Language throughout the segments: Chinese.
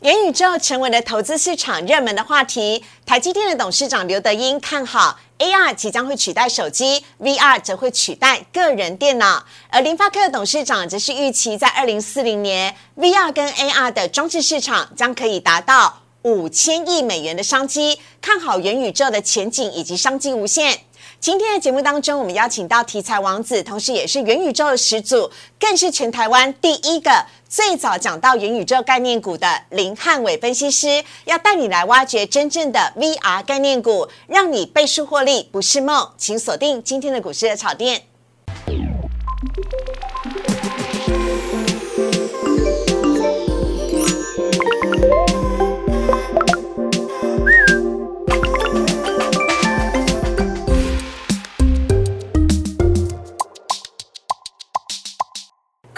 元宇宙成为了投资市场热门的话题。台积电的董事长刘德英看好 AR 即将会取代手机，VR 则会取代个人电脑。而联发科的董事长则是预期在二零四零年，VR 跟 AR 的装置市场将可以达到五千亿美元的商机，看好元宇宙的前景以及商机无限。今天的节目当中，我们邀请到题材王子，同时也是元宇宙的始祖，更是全台湾第一个最早讲到元宇宙概念股的林汉伟分析师，要带你来挖掘真正的 VR 概念股，让你倍数获利不是梦。请锁定今天的股市的炒店。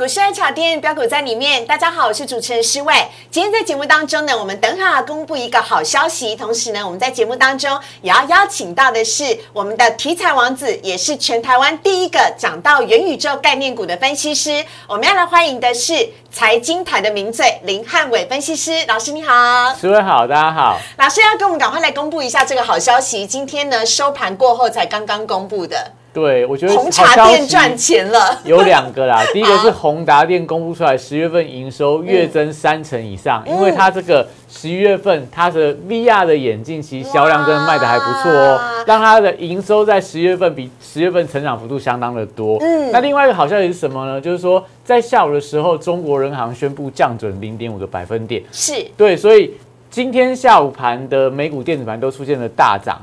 股市爱炒店标股在里面，大家好，我是主持人施伟。今天在节目当中呢，我们等会儿公布一个好消息，同时呢，我们在节目当中也要邀请到的是我们的题材王子，也是全台湾第一个讲到元宇宙概念股的分析师。我们要来欢迎的是财经台的名嘴林汉伟分析师老师，你好。施伟好，大家好。老师要跟我们赶快来公布一下这个好消息，今天呢收盘过后才刚刚公布的。对，我觉得红茶店赚钱了，有两个啦。第一个是宏达电公布出来十月份营收月增三成以上，因为它这个十一月份它的 VR 的眼镜其实销量真的卖的还不错哦，让它的营收在十月份比十月份成长幅度相当的多。嗯，那另外一个好消息是什么呢？就是说在下午的时候，中国人行宣布降准零点五个百分点，是对，所以今天下午盘的美股电子盘都出现了大涨。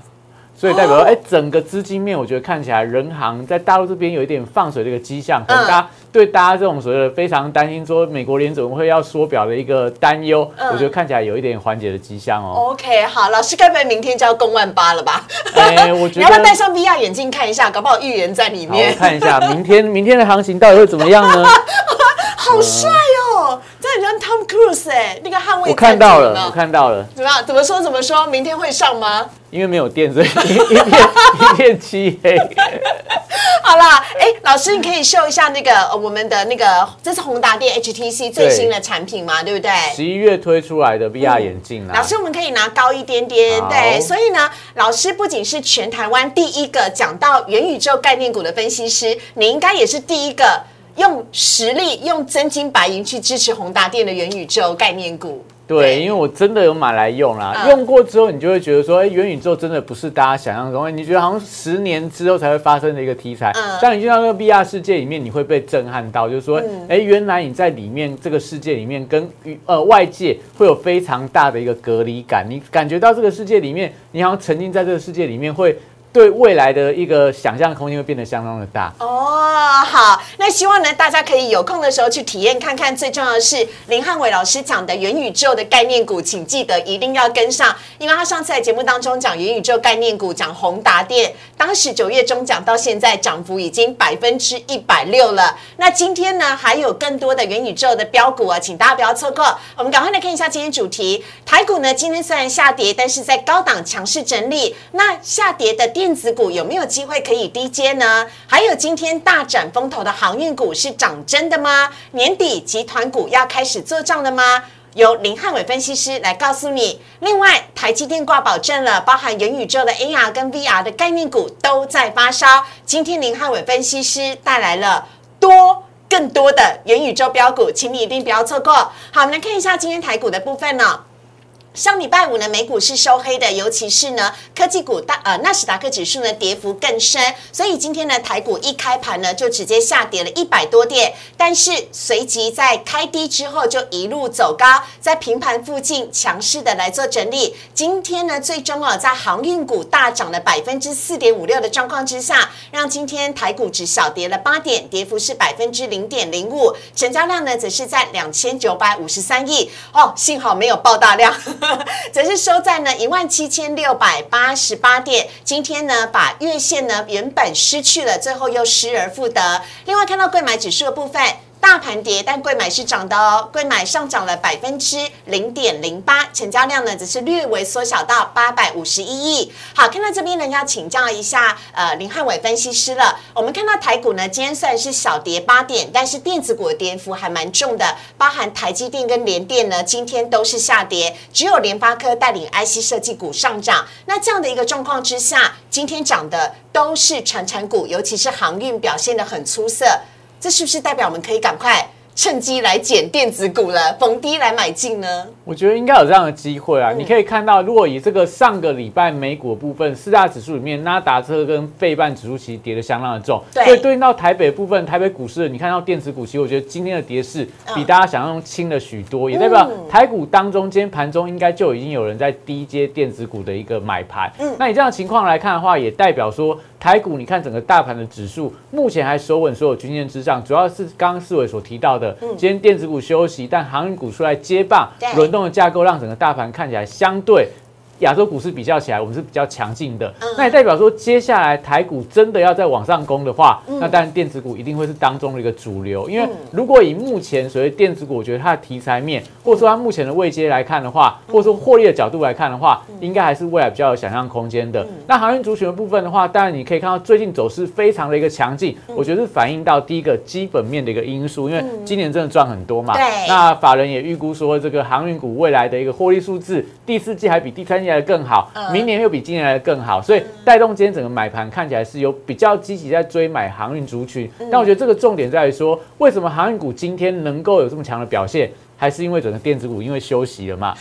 所以代表说，哎，整个资金面，我觉得看起来人行在大陆这边有一点放水的一个迹象，可能大家对大家这种所谓的非常担心说美国联总会要缩表的一个担忧，我觉得看起来有一点缓解的迹象哦。OK，好，老师该不会明天就要攻万八了吧？哎，我觉得你要不要戴上 VR 眼镜看一下，搞不好预言在里面。看一下明天明天的行情到底会怎么样呢？好帅 Tom Cruise 哎，那个捍卫。我看到了，我看到了。怎么样？怎么说？怎么说？明天会上吗？因为没有电，所以 一片一片漆黑。好啦，哎，老师，你可以秀一下那个我们的那个，这是宏达电 HTC 最新的产品嘛，对不对？十一月推出来的 VR 眼镜啊。老师，我们可以拿高一点点，对。所以呢，老师不仅是全台湾第一个讲到元宇宙概念股的分析师，你应该也是第一个用实力、用真金白银去支持宏达电的元宇宙概念股。对，因为我真的有买来用啦，用过之后你就会觉得说，哎，元宇宙真的不是大家想象中，你觉得好像十年之后才会发生的一个题材。当你进到那个 VR 世界里面，你会被震撼到，就是说，哎，原来你在里面这个世界里面跟呃外界会有非常大的一个隔离感，你感觉到这个世界里面，你好像沉浸在这个世界里面会。对未来的一个想象空间会变得相当的大哦。好，那希望呢，大家可以有空的时候去体验看看。最重要的是林汉伟老师讲的元宇宙的概念股，请记得一定要跟上，因为他上次在节目当中讲元宇宙概念股，讲宏达电，当时九月中讲到现在涨幅已经百分之一百六了。那今天呢，还有更多的元宇宙的标股啊，请大家不要错过。我们赶快来看一下今天主题，台股呢今天虽然下跌，但是在高档强势整理。那下跌的。电子股有没有机会可以低接呢？还有今天大展风头的航运股是涨真的吗？年底集团股要开始做账了吗？由林汉伟分析师来告诉你。另外，台积电挂保证了，包含元宇宙的 AR 跟 VR 的概念股都在发烧。今天林汉伟分析师带来了多更多的元宇宙标股，请你一定不要错过。好，我们来看一下今天台股的部分呢。上礼拜五呢，美股是收黑的，尤其是呢科技股大呃纳斯达克指数呢跌幅更深，所以今天呢台股一开盘呢就直接下跌了一百多点，但是随即在开低之后就一路走高，在平盘附近强势的来做整理。今天呢最终啊在航运股大涨了百分之四点五六的状况之下，让今天台股只小跌了八点，跌幅是百分之零点零五，成交量呢则是在两千九百五十三亿哦，幸好没有爆大量。则是收在呢一万七千六百八十八点，今天呢把月线呢原本失去了，最后又失而复得。另外看到贵买指数的部分。大盘跌，但贵买是涨的哦。贵买上涨了百分之零点零八，成交量呢只是略微缩小到八百五十一亿。好，看到这边呢，要请教一下呃林汉伟分析师了。我们看到台股呢，今天算是小跌八点，但是电子股的跌幅还蛮重的，包含台积电跟联电呢，今天都是下跌，只有联发科带领 IC 设计股上涨。那这样的一个状况之下，今天涨的都是传产股，尤其是航运表现的很出色。这是不是代表我们可以赶快？趁机来捡电子股了，逢低来买进呢？我觉得应该有这样的机会啊！你可以看到，如果以这个上个礼拜美股部分四大指数里面，纳达克跟费半指数其实跌的相当的重，所以对应到台北部分，台北股市，你看到电子股其实我觉得今天的跌势比大家想象中轻了许多，也代表台股当中今天盘中应该就已经有人在低阶电子股的一个买盘。嗯，那你这样情况来看的话，也代表说。台股，你看整个大盘的指数目前还守稳所有均线之上，主要是刚刚四伟所提到的，今天电子股休息，但航运股出来接棒，轮动的架构让整个大盘看起来相对。亚洲股市比较起来，我们是比较强劲的。那也代表说，接下来台股真的要再往上攻的话，那当然电子股一定会是当中的一个主流。因为如果以目前所谓电子股，我觉得它的题材面，或者说它目前的位阶来看的话，或者说获利的角度来看的话，应该还是未来比较有想象空间的。那航运族群的部分的话，当然你可以看到最近走势非常的一个强劲，我觉得是反映到第一个基本面的一个因素，因为今年真的赚很多嘛。那法人也预估说，这个航运股未来的一个获利数字，第四季还比第三季。来的更好，明年又比今年来的更好，所以带动今天整个买盘看起来是有比较积极在追买航运族群。但我觉得这个重点在于说，为什么航运股今天能够有这么强的表现？还是因为整个电子股因为休息了嘛？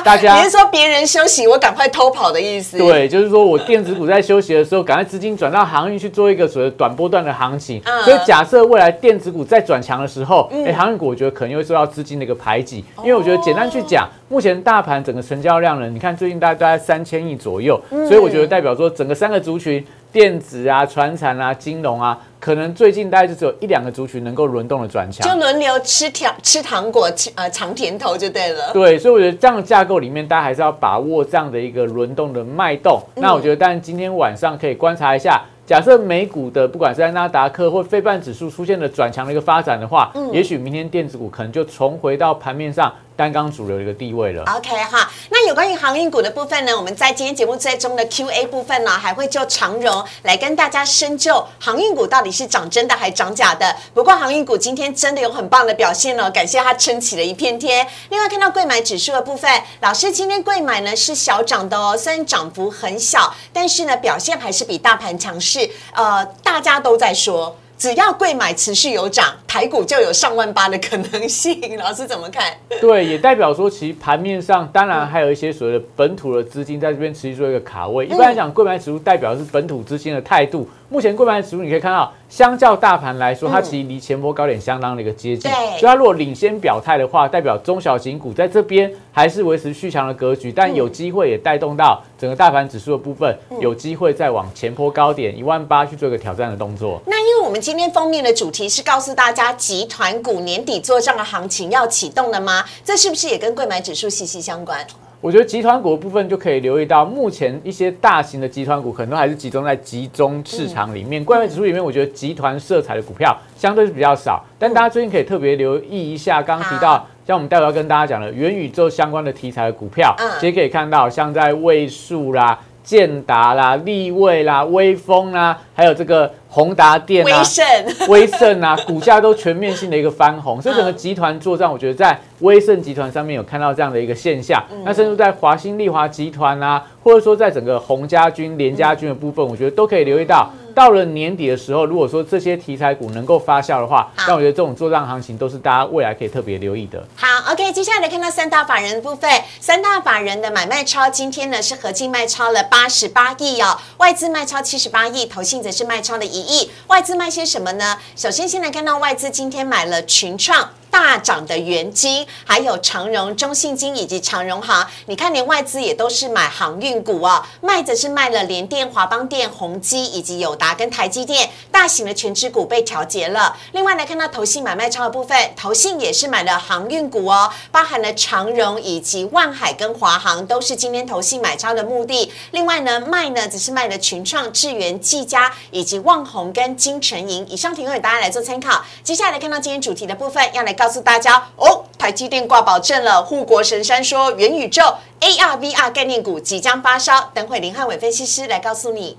大家你是说别人休息，我赶快偷跑的意思？对，就是说我电子股在休息的时候，赶快资金转到航运去做一个所谓短波段的行情。所以假设未来电子股在转强的时候，哎，航运股我觉得可能会受到资金的一个排挤。因为我觉得简单去讲，目前大盘整个成交量呢，你看最近大概大概三千亿左右，所以我觉得代表说整个三个族群。电子啊、船产啊、金融啊，可能最近大概就只有一两个族群能够轮动的转强，就轮流吃糖吃糖果、吃呃尝甜头就对了。对，所以我觉得这样的架构里面，大家还是要把握这样的一个轮动的脉动。那我觉得，但今天晚上可以观察一下。假设美股的不管是在纳达克或非半指数出现了转强的一个发展的话，嗯，也许明天电子股可能就重回到盘面上单刚主流的一个地位了。OK 哈，那有关于航运股的部分呢？我们在今天节目最终的 Q&A 部分呢，还会就长荣来跟大家深究航运股到底是涨真的还涨假的。不过航运股今天真的有很棒的表现哦，感谢它撑起了一片天。另外看到贵买指数的部分，老师今天贵买呢是小涨的哦，虽然涨幅很小，但是呢表现还是比大盘强势。呃，大家都在说，只要贵买持续有涨，台股就有上万八的可能性。老师怎么看？对，也代表说，其实盘面上当然还有一些所谓的本土的资金在这边持续做一个卡位。一般来讲，贵买指数代表是本土资金的态度。目前贵买指数你可以看到，相较大盘来说，它其实离前波高点相当的一个接近。所以它如果领先表态的话，代表中小型股在这边还是维持续强的格局，但有机会也带动到整个大盘指数的部分，有机会再往前波高点一万八去做一个挑战的动作。那因为我们今天封面的主题是告诉大家，集团股年底做账的行情要启动了吗？这是不是也跟贵买指数息息相关？我觉得集团股的部分就可以留意到，目前一些大型的集团股可能都还是集中在集中市场里面。关于指数里面，我觉得集团色彩的股票相对是比较少。但大家最近可以特别留意一下，刚刚提到像我们待会要跟大家讲的元宇宙相关的题材的股票，其实可以看到像在位数啦、建达啦、立位啦、微风啦，还有这个。宏达电啊，威盛、威盛啊，股价都全面性的一个翻红，所以整个集团作战，我觉得在威盛集团上面有看到这样的一个现象。那甚至在华兴利华集团啊，或者说在整个洪家军、联家军的部分，我觉得都可以留意到。到了年底的时候，如果说这些题材股能够发酵的话，那我觉得这种作战行情都是大家未来可以特别留意的。好，OK，接下来看到三大法人的部分，三大法人的买卖超今天呢是合计卖超了八十八亿哦，外资卖超七十八亿，投信则是卖超了一外资卖些什么呢？首先先来看到外资今天买了群创。大涨的元金，还有长荣、中信金以及长荣航。你看，连外资也都是买航运股哦，卖则是卖了联电、华邦电、宏基以及友达跟台积电，大型的全指股被调节了。另外来看到投信买卖超的部分，投信也是买了航运股哦，包含了长荣以及万海跟华航，都是今天投信买超的目的。另外呢，卖呢只是卖了群创、智源、技嘉以及旺宏跟金城银。以上提供给大家来做参考。接下来看到今天主题的部分，要来告诉大家哦，台积电挂保证了，护国神山说元宇宙 AR VR 概念股即将发烧，等会林汉伟分析师来告诉你。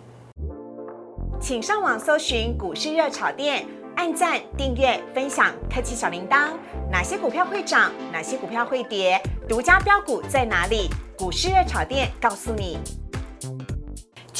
请上网搜寻股市热炒店，按赞、订阅、分享，开启小铃铛。哪些股票会涨？哪些股票会跌？独家标股在哪里？股市热炒店告诉你。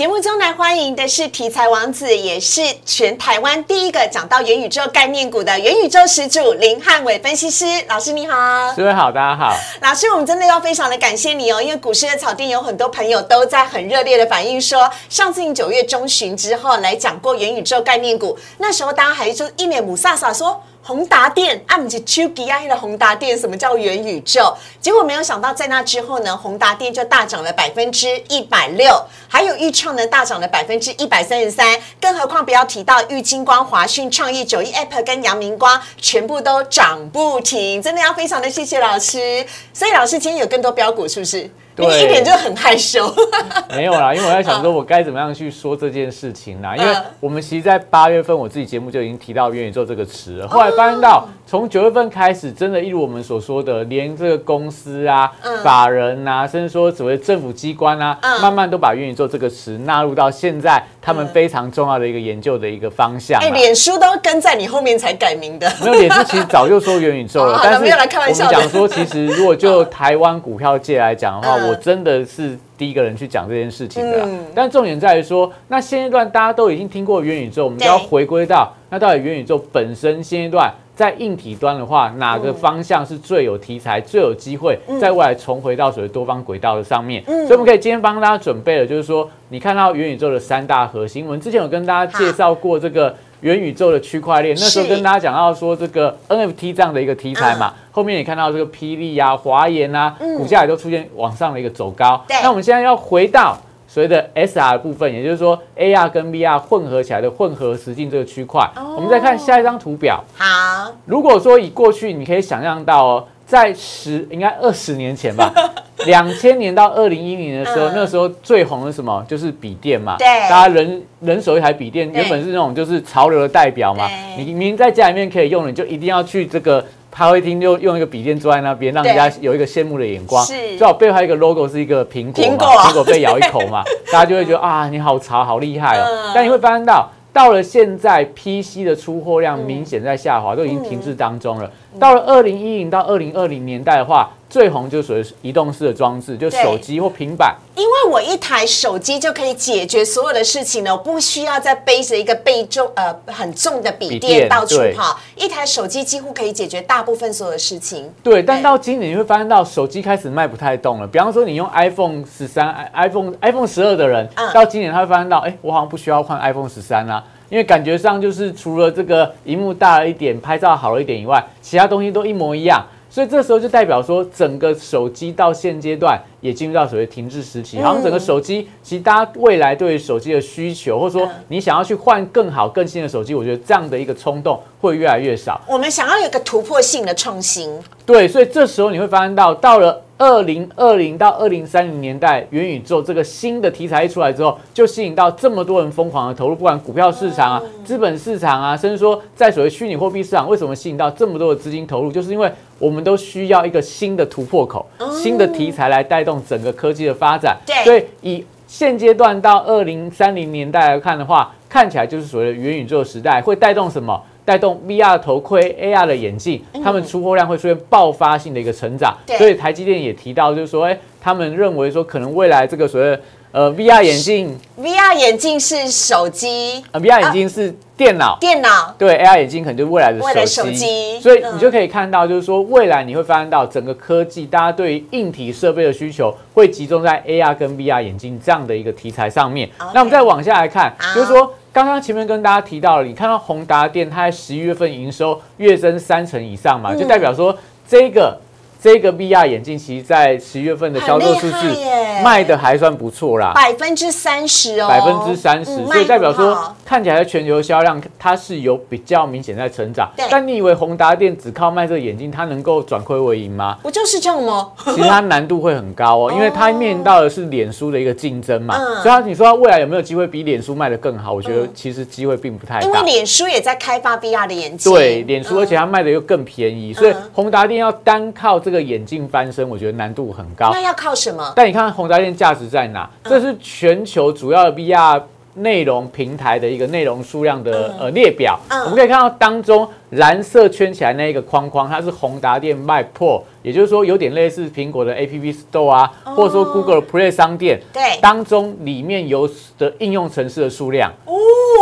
节目中来欢迎的是题材王子，也是全台湾第一个讲到元宇宙概念股的元宇宙始祖林汉伟分析师老师，你好，各位好，大家好，老师，我们真的要非常的感谢你哦，因为股市的草地有很多朋友都在很热烈的反映说，上次你九月中旬之后来讲过元宇宙概念股，那时候大家还就一脸母飒飒说。宏达电，啊，不是丘吉亚的宏达电，什么叫元宇宙？结果没有想到，在那之后呢，宏达电就大涨了百分之一百六，还有豫创呢大涨了百分之一百三十三，更何况不要提到玉金光、华讯、创意、九亿 Apple 跟阳明光，全部都涨不停，真的要非常的谢谢老师。所以老师今天有更多标股，是不是？你一点就很害羞。没有啦，因为我在想说，我该怎么样去说这件事情呢？因为我们其实，在八月份我自己节目就已经提到元宇宙这个词了。后来发现到，从九月份开始，真的，一如我们所说的，连这个公司啊、法人啊，甚至说所谓政府机关啊，慢慢都把元宇宙这个词纳入到现在他们非常重要的一个研究的一个方向。哎，脸书都跟在你后面才改名的。没有，脸书其实早就说元宇宙了。但是我们讲说，其实如果就 台湾股票界来讲的话，我真的是第一个人去讲这件事情的，但重点在于说，那现阶段大家都已经听过元宇宙，我们就要回归到那到底元宇宙本身现阶段在硬体端的话，哪个方向是最有题材、最有机会在未来重回到所谓多方轨道的上面？所以我们可以今天帮大家准备了，就是说你看到元宇宙的三大核心，我们之前有跟大家介绍过这个。元宇宙的区块链，那时候跟大家讲到说这个 NFT 这样的一个题材嘛，后面也看到这个霹雳啊、华研啊，股价也都出现往上的一个走高。那我们现在要回到所谓的 SR 部分，也就是说 AR 跟 VR 混合起来的混合实境这个区块。我们再看下一张图表。好，如果说以过去你可以想象到哦。在十应该二十年前吧，两千年到二零一零年的时候，那时候最红的什么就是笔电嘛，对，大家人人手一台笔电，原本是那种就是潮流的代表嘛。你明明在家里面可以用，你就一定要去这个咖啡厅，就用一个笔电坐在那边，让人家有一个羡慕的眼光。是，最好背后一个 logo 是一个苹果嘛，苹果 被咬一口嘛，大家就会觉得啊，你好潮，好厉害哦。但你会发现到。到了现在，PC 的出货量明显在下滑，都已经停滞当中了。到了二零一零到二零二零年代的话。最红就是属于移动式的装置，就手机或平板。因为我一台手机就可以解决所有的事情了，我不需要再背着一个背重呃很重的笔电到处跑。一台手机几乎可以解决大部分所有的事情。对，但到今年你会发现到手机开始卖不太动了。比方说你用 iPhone 十三、iPhone iPhone 十二的人，到今年他会发现到，哎，我好像不需要换 iPhone 十三啦，因为感觉上就是除了这个荧幕大了一点、拍照好了一点以外，其他东西都一模一样。所以这时候就代表说，整个手机到现阶段也进入到所谓停滞时期。好像整个手机，其实大家未来对手机的需求，或者说你想要去换更好、更新的手机，我觉得这样的一个冲动会越来越少。我们想要有个突破性的创新。对，所以这时候你会发现到，到了。二零二零到二零三零年代，元宇宙这个新的题材一出来之后，就吸引到这么多人疯狂的投入，不管股票市场啊、资本市场啊，甚至说在所谓虚拟货币市场，为什么吸引到这么多的资金投入？就是因为我们都需要一个新的突破口、新的题材来带动整个科技的发展。所以以现阶段到二零三零年代来看的话，看起来就是所谓的元宇宙时代会带动什么？带动 VR 头盔、AR 的眼镜，他们出货量会出现爆发性的一个成长。所以台积电也提到，就是说，哎，他们认为说，可能未来这个所谓呃 VR 眼镜，VR 眼镜是手机，呃 VR 眼镜是电脑，电脑对 AR 眼镜可能就是未来的手机。所以你就可以看到，就是说未来你会发现到整个科技，大家对于硬体设备的需求会集中在 AR 跟 VR 眼镜这样的一个题材上面。那我们再往下来看，就是说。刚刚前面跟大家提到了，你看到宏达电，它在十一月份营收月增三成以上嘛，就代表说这个。这个 VR 眼镜其实，在十月份的销售数字卖的还算不错啦，百分之三十哦，百分之三十，所以代表说看起来全球销量它是有比较明显在成长。但你以为宏达电只靠卖这个眼镜，它能够转亏为盈吗？不就是这样吗？其实它难度会很高哦，因为它面临到的是脸书的一个竞争嘛。所以它你说它未来有没有机会比脸书卖的更好？我觉得其实机会并不太大，因为脸书也在开发 VR 的眼镜。对，脸书而且它卖的又更便宜，所以宏达电要单靠这个眼镜翻身。我觉得难度很高，那要靠什么？但你看宏达电价值在哪？这是全球主要的 VR 内容平台的一个内容数量的呃列表。我们可以看到当中蓝色圈起来那一个框框，它是宏达电卖破，也就是说有点类似苹果的 App Store 啊，或者说 Google Play 商店。对，当中里面有的应用城市的数量。哦，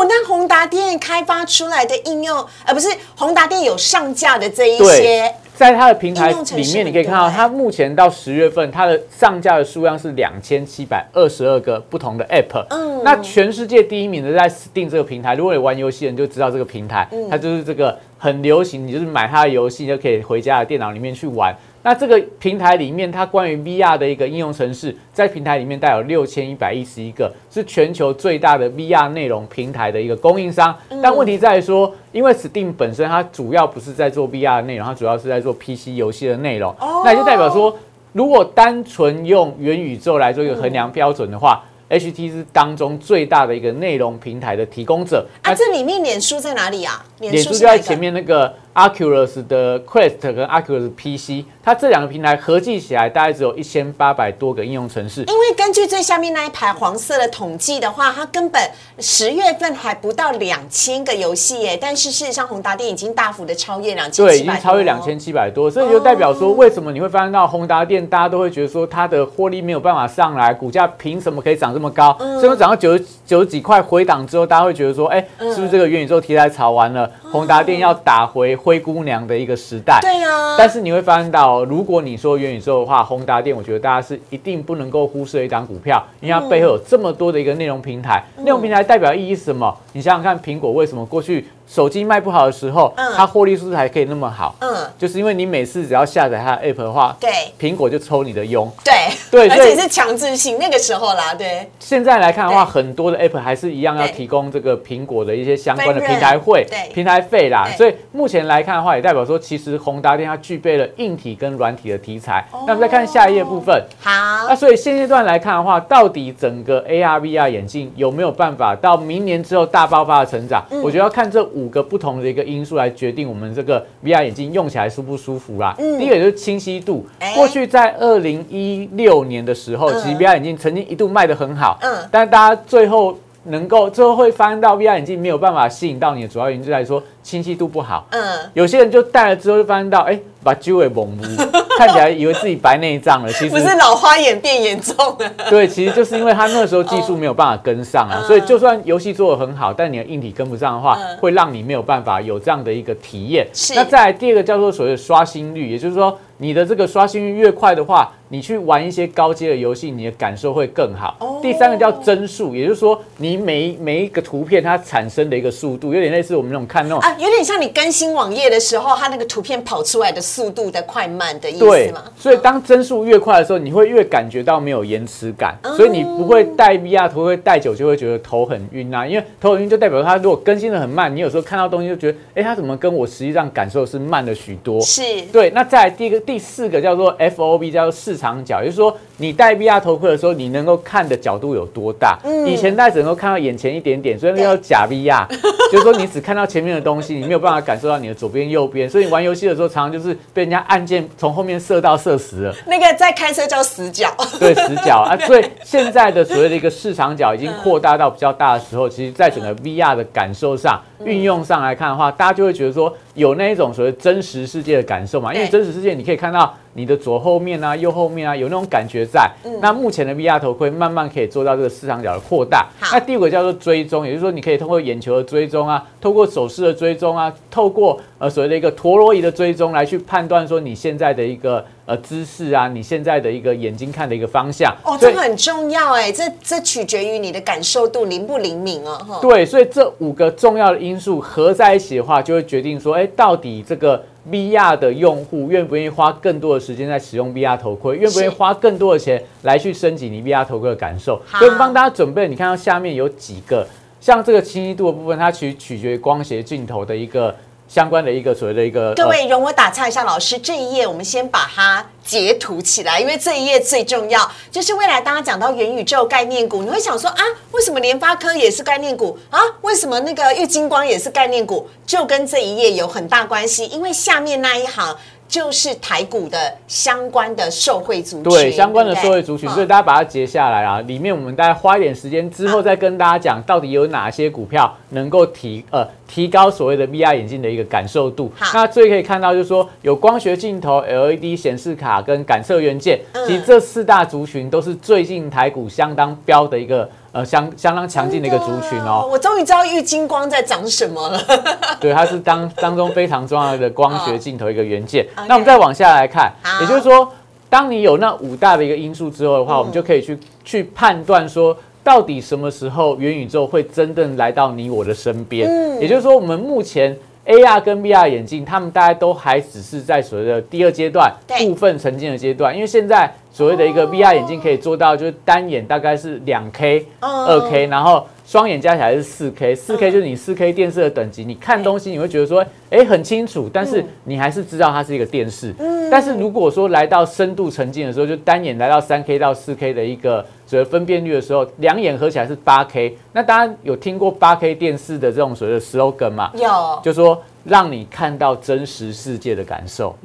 那宏达电开发出来的应用，而不是宏达电有上架的这一些。在它的平台里面，你可以看到，它目前到十月份，它的上架的数量是两千七百二十二个不同的 App。嗯，那全世界第一名的在 Steam 这个平台，如果你玩游戏人就知道这个平台，它就是这个很流行，你就是买它的游戏就可以回家的电脑里面去玩。那这个平台里面，它关于 VR 的一个应用程式，在平台里面带有六千一百一十一个，是全球最大的 VR 内容平台的一个供应商。但问题在于说，因为 Steam 本身它主要不是在做 VR 的内容，它主要是在做 PC 游戏的内容。那也就代表说，如果单纯用元宇宙来做一个衡量标准的话，HT 是当中最大的一个内容平台的提供者。啊，这里面脸书在哪里啊？脸书就在前面那个。Oculus 的 Quest 跟 Oculus PC，它这两个平台合计起来大概只有一千八百多个应用程式。因为根据最下面那一排黄色的统计的话，它根本十月份还不到两千个游戏耶。但是事实上，宏达电已经大幅的超越两千，对，已经超越两千七百多。所以就代表说，为什么你会发现到宏达电，大家都会觉得说它的获利没有办法上来，股价凭什么可以涨这么高？所以涨到九十九十几块回档之后，大家会觉得说，哎，是不是这个元宇宙题材炒完了，宏达电要打回？灰姑娘的一个时代，对呀。但是你会发现到，如果你说元宇宙的话，宏达电，我觉得大家是一定不能够忽视的一档股票，因为它背后有这么多的一个内容平台。内容平台代表意义是什么？你想想看，苹果为什么过去？手机卖不好的时候，嗯它获利是不是还可以那么好？嗯，就是因为你每次只要下载它的 app 的话，对，苹果就抽你的佣。对对，而且是强制性那个时候啦。对，现在来看的话，很多的 app 还是一样要提供这个苹果的一些相关的平台费、平台费啦。所以目前来看的话，也代表说，其实宏达电它具备了硬体跟软体的题材。那我们再看下一页部分。好。那所以现阶段来看的话，到底整个 AR VR 眼镜有没有办法到明年之后大爆发的成长？我觉得要看这五个不同的一个。因素来决定我们这个 VR 眼镜用起来舒不舒服啦。第一个就是清晰度。过去在二零一六年的时候，其实 VR 眼镜曾经一度卖的很好。嗯，但是大家最后能够最后会发现到 VR 眼镜没有办法吸引到你的主要原因就在说清晰度不好。嗯，有些人就戴了之后就发现到，哎，把周围蒙糊，看起来以为自己白内障了。其实不是老花眼变严重了。对，其实就是因为他那时候技术没有办法跟上啊，所以就算游戏做的很好，但你的硬体跟不上的话，会让你没有办法有这样的一个体验。那再来第二个叫做所谓的刷新率，也就是说你的这个刷新率越快的话。你去玩一些高阶的游戏，你的感受会更好。第三个叫帧数，也就是说，你每每一个图片它产生的一个速度，有点类似我们那种看那种啊，有点像你更新网页的时候，它那个图片跑出来的速度的快慢的意思嘛？所以当帧数越快的时候，你会越感觉到没有延迟感，所以你不会戴 VR 头会戴久就会觉得头很晕啊，因为头很晕就代表它如果更新的很慢，你有时候看到东西就觉得，哎，它怎么跟我实际上感受是慢了许多？是对。那再来第一个第四个叫做 FOB，叫做市场角，也就是说。你戴 VR 头盔的时候，你能够看的角度有多大？以前戴只能够看到眼前一点点，所以那叫假 VR，就是说你只看到前面的东西，你没有办法感受到你的左边、右边。所以你玩游戏的时候，常常就是被人家按键从后面射到射死了。那个在开车叫死角，对，死角啊。所以现在的所谓的一个市场角已经扩大到比较大的时候，其实在整个 VR 的感受上、运用上来看的话，大家就会觉得说有那一种所谓真实世界的感受嘛。因为真实世界你可以看到。你的左后面啊，右后面啊，有那种感觉在。那目前的 VR 头盔慢慢可以做到这个市场角的扩大。那第五个叫做追踪，也就是说你可以通过眼球的追踪啊，透过手势的追踪啊，透过呃所谓的一个陀螺仪的追踪来去判断说你现在的一个呃姿势啊，你现在的一个眼睛看的一个方向。哦，这个很重要哎，这这取决于你的感受度灵不灵敏啊，哈。对，所以这五个重要的因素合在一起的话，就会决定说，哎，到底这个。VR 的用户愿不愿意花更多的时间在使用 VR 头盔？愿不愿意花更多的钱来去升级你 VR 头盔的感受？所以帮大家准备，你看到下面有几个，像这个清晰度的部分，它其实取决于光学镜头的一个。相关的一个所谓的一个，各位容我打岔一下，老师这一页我们先把它截图起来，因为这一页最重要，就是未来大家讲到元宇宙概念股，你会想说啊，为什么联发科也是概念股啊？为什么那个玉金光也是概念股？就跟这一页有很大关系，因为下面那一行。就是台股的相关的受惠族群，对相关的受惠族群，所以大家把它截下来啊。里面我们大概花一点时间之后，再跟大家讲到底有哪些股票能够提呃提高所谓的 VR 眼镜的一个感受度。那最可以看到就是说有光学镜头、LED 显示卡跟感测元件，其实这四大族群都是最近台股相当标的一个。呃，相相当强劲的一个族群哦。我终于知道玉金光在长什么了。对，它是当当中非常重要的光学镜头一个元件。那我们再往下来看，也就是说，当你有那五大的一个因素之后的话，我们就可以去去判断说，到底什么时候元宇宙会真正来到你我的身边。嗯，也就是说，我们目前。AR 跟 VR 眼镜，他们大家都还只是在所谓的第二阶段部分沉浸的阶段，因为现在所谓的一个 VR 眼镜可以做到，就是单眼大概是两 K、二 K，然后双眼加起来是四 K，四 K 就是你四 K 电视的等级，你看东西你会觉得说，哎，很清楚，但是你还是知道它是一个电视。但是如果说来到深度沉浸的时候，就单眼来到三 K 到四 K 的一个所谓分辨率的时候，两眼合起来是八 K。那大家有听过八 K 电视的这种所谓的 slogan 吗？有，就说。让你看到真实世界的感受，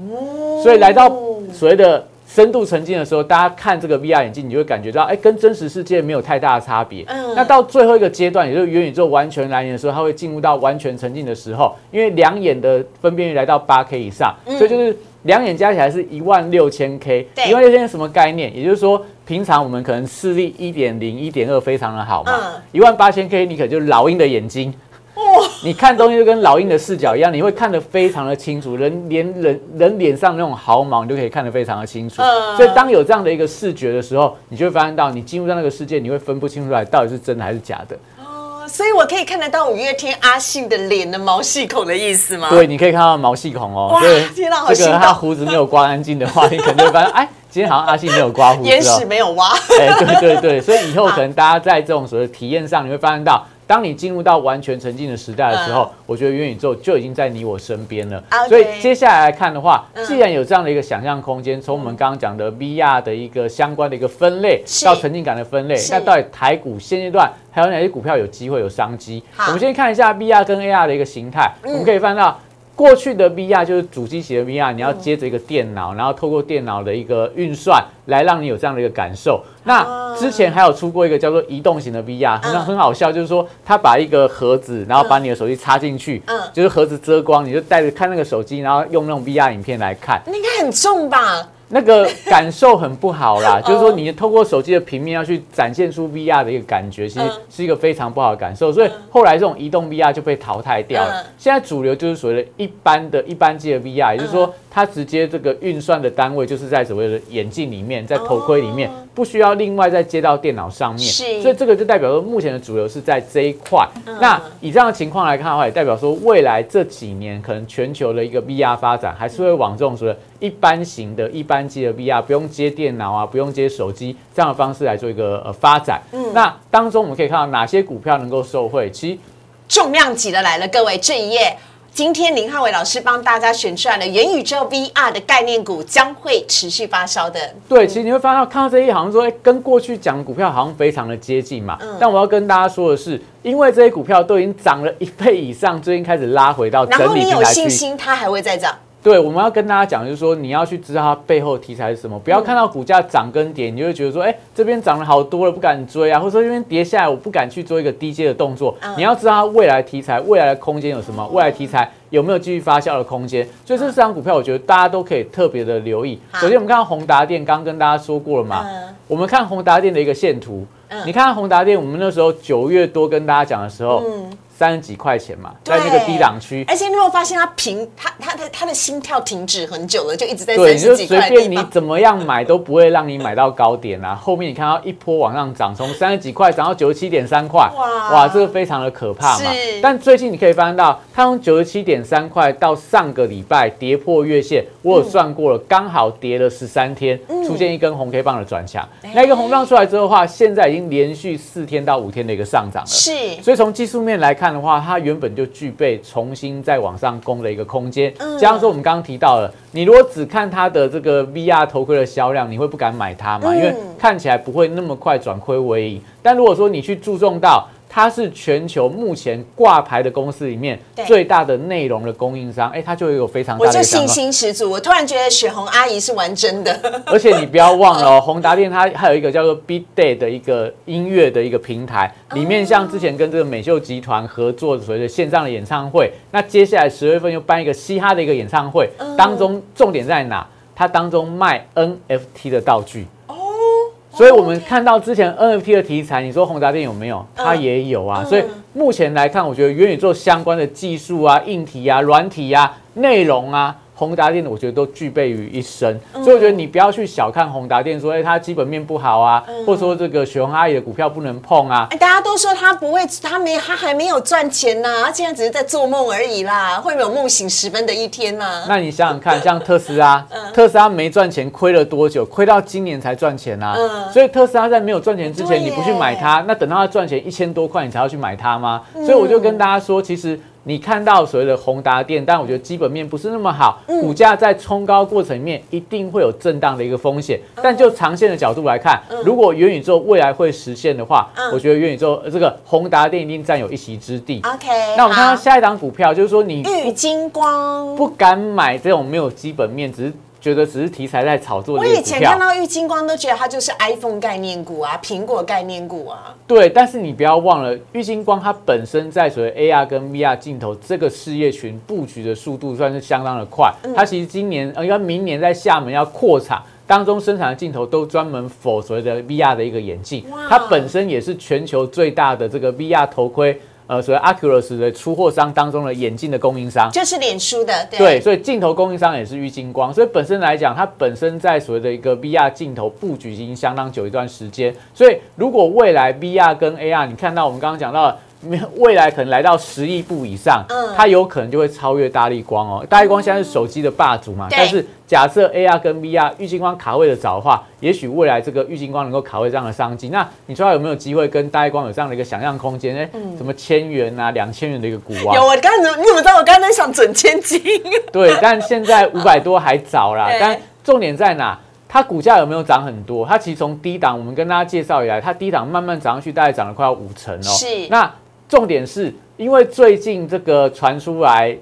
所以来到所谓的深度沉浸的时候，大家看这个 VR 眼镜，你就会感觉到，哎，跟真实世界没有太大的差别。嗯那到最后一个阶段，也就是元宇宙完全来临的时候，它会进入到完全沉浸的时候，因为两眼的分辨率来到八 K 以上，所以就是两眼加起来是一万六千 K。一万六千什么概念？也就是说，平常我们可能视力一点零、一点二非常的好嘛，一万八千 K，你可就老鹰的眼睛。你看东西就跟老鹰的视角一样，你会看得非常的清楚，人连人人脸上那种毫毛，你都可以看得非常的清楚。所以当有这样的一个视觉的时候，你就会发现到，你进入到那个世界，你会分不清楚来到底是真的还是假的。哦，所以我可以看得到五月天阿信的脸的毛细孔的意思吗？对，你可以看到毛细孔哦。哇，天哪，好这个他胡子没有刮干净的话，你可能会发现，哎，今天好像阿信没有刮胡子，眼屎没有挖。哎，对对对，所以以后可能大家在这种所谓体验上，你会发现到。当你进入到完全沉浸的时代的时候，我觉得元宇宙就已经在你我身边了。所以接下来来看的话，既然有这样的一个想象空间，从我们刚刚讲的 VR 的一个相关的一个分类到沉浸感的分类，那到底台股现阶段还有哪些股票有机会有商机？我们先看一下 VR 跟 AR 的一个形态，我们可以看到。过去的 VR 就是主机型的 VR，你要接着一个电脑，然后透过电脑的一个运算来让你有这样的一个感受。那之前还有出过一个叫做移动型的 VR，很很好笑，就是说他把一个盒子，然后把你的手机插进去，嗯，就是盒子遮光，你就带着看那个手机，然后用那种 VR 影片来看。那应该很重吧？那个感受很不好啦，就是说你透过手机的平面要去展现出 VR 的一个感觉，其实是一个非常不好的感受。所以后来这种移动 VR 就被淘汰掉了。现在主流就是所谓的一般的一般机的 VR，也就是说它直接这个运算的单位就是在所谓的眼镜里面，在头盔里面，不需要另外再接到电脑上面。所以这个就代表说目前的主流是在这一块。那以这样的情况来看的话，也代表说未来这几年可能全球的一个 VR 发展还是会往这种所谓一般型的一般。单机的 VR 不用接电脑啊，不用接手机这样的方式来做一个呃发展。嗯，那当中我们可以看到哪些股票能够受惠？其实重量级的来了，各位这一页，今天林汉伟老师帮大家选出来的元宇宙 VR 的概念股将会持续发烧的。对，其实你会发现看到这一行说，哎，跟过去讲股票好像非常的接近嘛。嗯。但我要跟大家说的是，因为这些股票都已经涨了一倍以上，最近开始拉回到整理然后你有信心它还会再涨？对，我们要跟大家讲，就是说你要去知道它背后题材是什么，不要看到股价涨跟跌，你就会觉得说，哎，这边涨了好多了，不敢追啊，或者说这边跌下来，我不敢去做一个低阶的动作。你要知道它未来题材、未来的空间有什么，未来题材有没有继续发酵的空间。所以这四张股票，我觉得大家都可以特别的留意。首先，我们看到宏达电，刚刚跟大家说过了嘛，我们看宏达电的一个线图。你看宏达电，我们那时候九月多跟大家讲的时候，三十几块钱嘛，在那个低档区。而且你有发现它平，它它的它的心跳停止很久了，就一直在三十几块。随便你怎么样买都不会让你买到高点啊。后面你看到一波往上涨，从三十几块涨到九十七点三块，哇哇，这个非常的可怕嘛。但最近你可以发现到，它从九十七点三块到上个礼拜跌破月线，我有算过了，刚好跌了十三天，出现一根红 K 棒的转强。那一根红棒出来之后的话，现在已经连续四天到五天的一个上涨了。是，所以从技术面来看的话，它原本就具备重新再往上攻的一个空间。加上说我们刚刚提到了，你如果只看它的这个 VR 头盔的销量，你会不敢买它嘛？因为看起来不会那么快转亏为盈。但如果说你去注重到，它是全球目前挂牌的公司里面最大的内容的供应商，哎，它就有非常大的信心十足。我突然觉得雪红阿姨是玩真的，而且你不要忘了，宏达电它还有一个叫做 Big Day 的一个音乐的一个平台，里面像之前跟这个美秀集团合作所谓的线上的演唱会，那接下来十月份又办一个嘻哈的一个演唱会，当中重点在哪？它当中卖 NFT 的道具。所以，我们看到之前 NFT 的题材，你说宏达电有没有？它也有啊。所以目前来看，我觉得元宇宙相关的技术啊、硬体啊、软体啊、内容啊。宏达电的，我觉得都具备于一身，所以我觉得你不要去小看宏达电，说哎它基本面不好啊，或者说这个雪红阿姨的股票不能碰啊。大家都说他不会，他没，他还没有赚钱呐，他现在只是在做梦而已啦，会没有梦醒时分的一天呐。那你想想看，像 特斯拉，特斯拉没赚钱，亏了多久？亏到今年才赚钱呐。所以特斯拉在没有赚钱之前，你不去买它，那等到它赚钱一千多块，你才要去买它吗？所以我就跟大家说，其实。你看到所谓的宏达电，但我觉得基本面不是那么好，股价在冲高过程里面一定会有震荡的一个风险。但就长线的角度来看，如果元宇宙未来会实现的话，我觉得元宇宙这个宏达电一定占有一席之地。OK，那我们看到下一档股票，就是说你玉金光不敢买这种没有基本面，只是。觉得只是题材在炒作。我以前看到玉金光都觉得它就是 iPhone 概念股啊，苹果概念股啊。对，但是你不要忘了，玉金光它本身在所谓 AR 跟 VR 镜头这个事业群布局的速度算是相当的快。它其实今年呃，该明年在厦门要扩厂，当中生产的镜头都专门否所谓的 VR 的一个眼镜。它本身也是全球最大的这个 VR 头盔。呃，所谓 Oculus 的出货商当中的眼镜的供应商，就是脸书的，对，所以镜头供应商也是玉金光，所以本身来讲，它本身在所谓的一个 VR 镜头布局已经相当久一段时间，所以如果未来 VR 跟 AR，你看到我们刚刚讲到。未来可能来到十亿部以上，嗯，它有可能就会超越大力光哦。大力光现在是手机的霸主嘛，但是假设 AR 跟 VR 玉金光卡位的早的话，也许未来这个玉金光能够卡位这样的商机。那你说有没有机会跟大力光有这样的一个想象空间？哎，什么千元啊、两千元的一个股啊？有，啊刚才你怎么知道？我刚才在想整千金。对，但现在五百多还早啦。但重点在哪？它股价有没有涨很多？它其实从低档，我们跟大家介绍以来，它低档慢慢涨上去，大概涨了快要五成哦。是，那。重点是因为最近这个传出来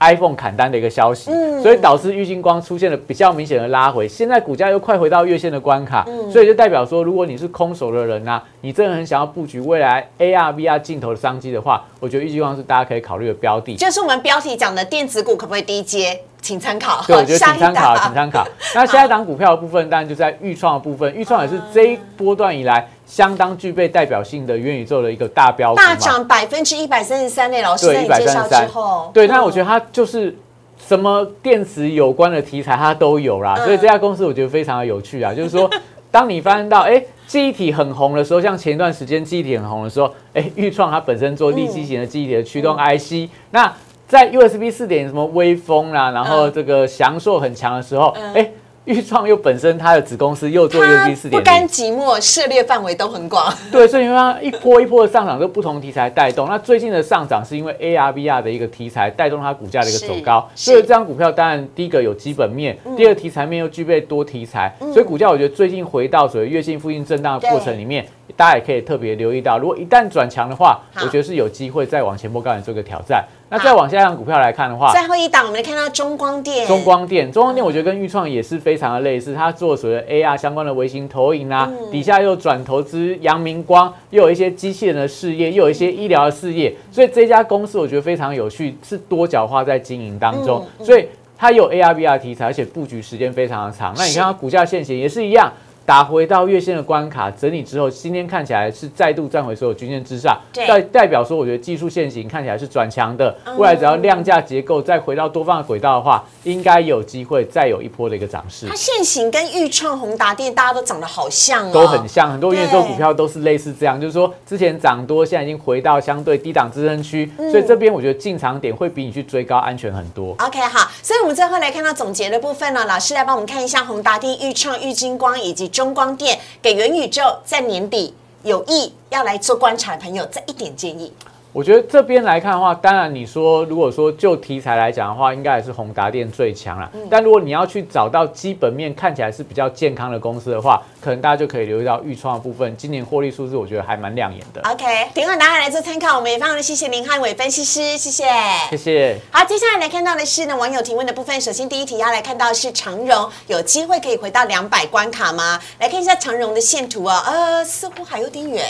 iPhone 砍单的一个消息，所以导致玉金光出现了比较明显的拉回。现在股价又快回到月线的关卡，所以就代表说，如果你是空手的人呐，你真的很想要布局未来 AR VR 镜头的商机的话，我觉得玉金光是大家可以考虑的标的。就是我们标题讲的电子股可不可以低接？请参考。对，我觉得 请参考，请参考。那下一档股票的部分，当然就在预创的部分。预创也是这一波段以来。相当具备代表性的元宇宙的一个大标，大涨百分之一百三十三嘞。老师在介绍之后，对，那我觉得它就是什么电池有关的题材它都有啦，所以这家公司我觉得非常的有趣啊。就是说，当你发现到哎记忆体很红的时候，像前一段时间记忆体很红的时候，哎，豫创它本身做立基型的记忆体的驱动 IC，那在 USB 四点什么微风啦，然后这个翔硕很强的时候，哎。豫创又本身它的子公司又做 USB 四点不甘寂寞，涉猎范围都很广。对，所以因为它一波一波的上涨，都不同题材带动。那最近的上涨是因为 AR VR 的一个题材带动它股价的一个走高。所以这张股票当然第一个有基本面，第二题材面又具备多题材，所以股价我觉得最近回到所谓月线附近震荡的过程里面，大家也可以特别留意到，如果一旦转强的话，我觉得是有机会再往前波高点做一个挑战。那再往下一档股票来看的话，最后一档我们来看到中光电。中光电，中光电，我觉得跟裕创也是非常的类似，它做所谓 AR 相关的微型投影啊，底下又转投资阳明光，又有一些机器人的事业，又有一些医疗的事业，所以这家公司我觉得非常有趣，是多角化在经营当中，所以它有 AR VR 题材，而且布局时间非常的长。那你看它股价现形也是一样。打回到月线的关卡整理之后，今天看起来是再度站回所有均线之上，代代表说，我觉得技术线型看起来是转强的。未来只要量价结构再回到多方的轨道的话，应该有机会再有一波的一个涨势。它线型跟豫创、宏达电大家都长得好像哦，都很像，很多元宇宙股票都是类似这样，就是说之前涨多，现在已经回到相对低档支撑区，所以这边我觉得进场点会比你去追高安全很多。OK，好，所以我们最后来看到总结的部分呢，老师来帮我们看一下宏达电、豫创、豫金光以及中光电。给元宇宙在年底有意要来做观察的朋友，这一点建议。我觉得这边来看的话，当然你说如果说就题材来讲的话，应该也是宏达电最强了。但如果你要去找到基本面看起来是比较健康的公司的话，可能大家就可以留意到预创的部分，今年获利数字我觉得还蛮亮眼的。OK，提问答案来做参考，我们也非常的谢谢林汉伟分析师，谢谢，谢谢。好，接下来来看到的是呢网友提问的部分。首先第一题要来看到是长荣有机会可以回到两百关卡吗？来看一下长荣的线图啊，呃，似乎还有点远。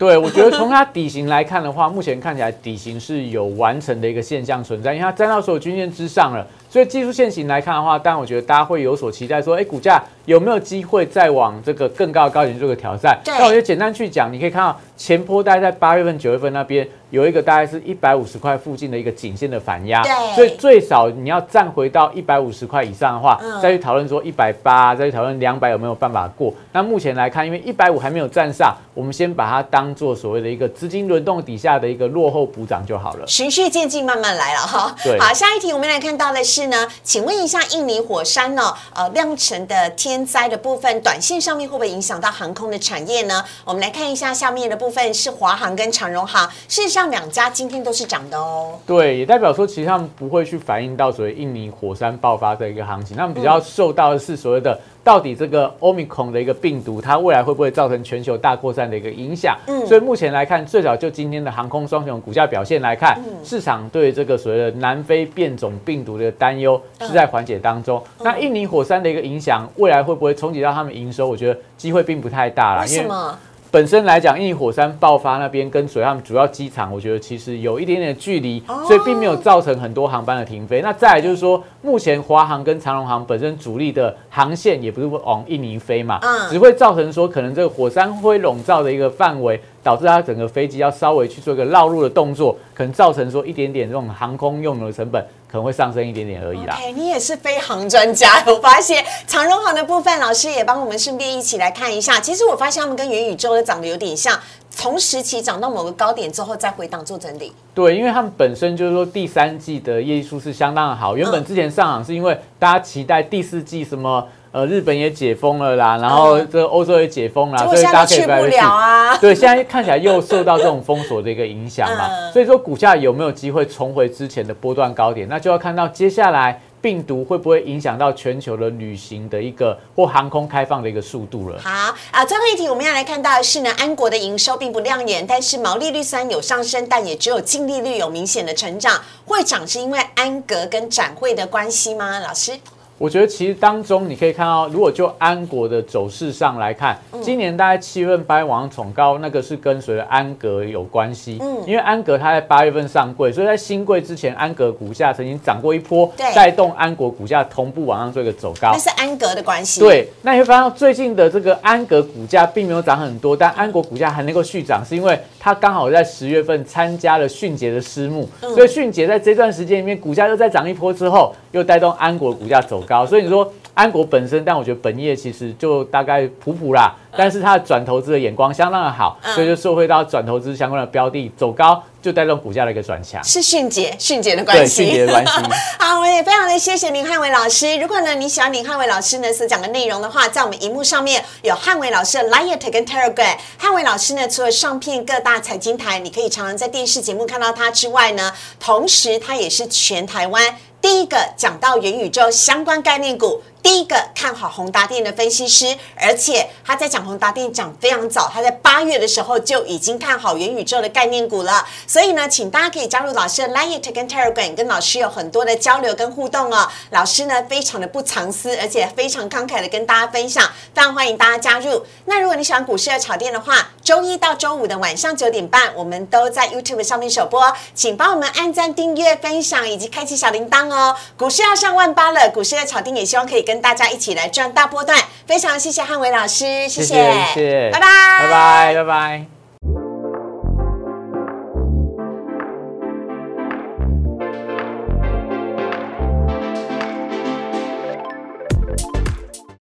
对，我觉得从它底型来看的话，目前看起来底型是有完成的一个现象存在，因为它站到所有均线之上了。所以技术线型来看的话，当然我觉得大家会有所期待，说，哎，股价有没有机会再往这个更高的高点做个挑战？那我觉得简单去讲，你可以看到前坡大概在八月份、九月份那边有一个大概是一百五十块附近的一个颈线的反压，所以最少你要站回到一百五十块以上的话，再去讨论说一百八，再去讨论两百有没有办法过。那目前来看，因为一百五还没有站上，我们先把它当做所谓的一个资金轮动底下的一个落后补涨就好了，循序渐进，慢慢来了哈。对，好，下一题我们来看到的是。是呢，请问一下，印尼火山呢，呃，酿成的天灾的部分，短线上面会不会影响到航空的产业呢？我们来看一下下面的部分是华航跟长荣航，事实上两家今天都是涨的哦。对，也代表说其实他们不会去反映到所谓印尼火山爆发的一个行情，他们比较受到的是所谓的。到底这个 Omicron 的一个病毒，它未来会不会造成全球大扩散的一个影响？嗯，所以目前来看，最早就今天的航空双雄股价表现来看，市场对这个所谓的南非变种病毒的担忧是在缓解当中。那印尼火山的一个影响，未来会不会冲击到他们营收？我觉得机会并不太大了。为什么？本身来讲，印尼火山爆发那边跟水岸主要机场，我觉得其实有一点点距离，所以并没有造成很多航班的停飞。那再来就是说，目前华航跟长荣航本身主力的航线也不是往印尼飞嘛，只会造成说可能这个火山灰笼罩的一个范围。导致它整个飞机要稍微去做一个绕路的动作，可能造成说一点点这种航空用的成本可能会上升一点点而已啦。哎，你也是飞航专家，我发现长荣航的部分，老师也帮我们顺便一起来看一下。其实我发现他们跟元宇宙的长得有点像，从时期涨到某个高点之后再回档做整理。对，因为他们本身就是说第三季的业绩数是相当的好，原本之前上涨是因为大家期待第四季什么。呃，日本也解封了啦，然后这欧洲也解封了，所以大家可以不了啊。对，现在看起来又受到这种封锁的一个影响嘛，所以说股价有没有机会重回之前的波段高点，那就要看到接下来病毒会不会影响到全球的旅行的一个或航空开放的一个速度了。好啊，最后一题我们要来看到的是呢，安国的营收并不亮眼，但是毛利率虽然有上升，但也只有净利率有明显的成长。会涨是因为安格跟展会的关系吗？老师？我觉得其实当中你可以看到，如果就安国的走势上来看，今年大概七月份八月往上冲高，那个是跟随着安格有关系。嗯，因为安格它在八月份上柜，所以在新柜之前，安格股价曾经涨过一波，带动安国股价同步往上做一个走高。那是安格的关系。对，那你会发现最近的这个安格股价并没有涨很多，但安国股价还能够续涨，是因为它刚好在十月份参加了迅捷的私募，所以迅捷在这段时间里面股价又在涨一波之后，又带动安国股价走。高，所以你说安国本身，但我觉得本业其实就大概普普啦。但是它的转投资的眼光相当的好，所以就受惠到转投资相关的标的走高，就带动股价的一个转强。是迅捷，迅捷的关系。对迅捷的关系。好，我也非常的谢谢林汉伟老师。如果呢你喜欢林汉伟老师呢所讲的内容的话，在我们荧幕上面有汉伟老师的 Light 跟 Telegram。汉伟老师呢除了上片各大财经台，你可以常常在电视节目看到他之外呢，同时他也是全台湾。第一个讲到元宇宙相关概念股。第一个看好宏达电的分析师，而且他在讲宏达电讲非常早，他在八月的时候就已经看好元宇宙的概念股了。所以呢，请大家可以加入老师的 Line 跟 Telegram，跟老师有很多的交流跟互动哦。老师呢非常的不藏私，而且非常慷慨的跟大家分享，非常欢迎大家加入。那如果你喜欢股市的炒店的话，周一到周五的晚上九点半，我们都在 YouTube 上面首播，请帮我们按赞、订阅、分享以及开启小铃铛哦。股市要上万八了，股市的炒店也希望可以。跟大家一起来赚大波段。非常谢谢汉伟老师，谢谢谢，拜拜，拜拜，拜拜。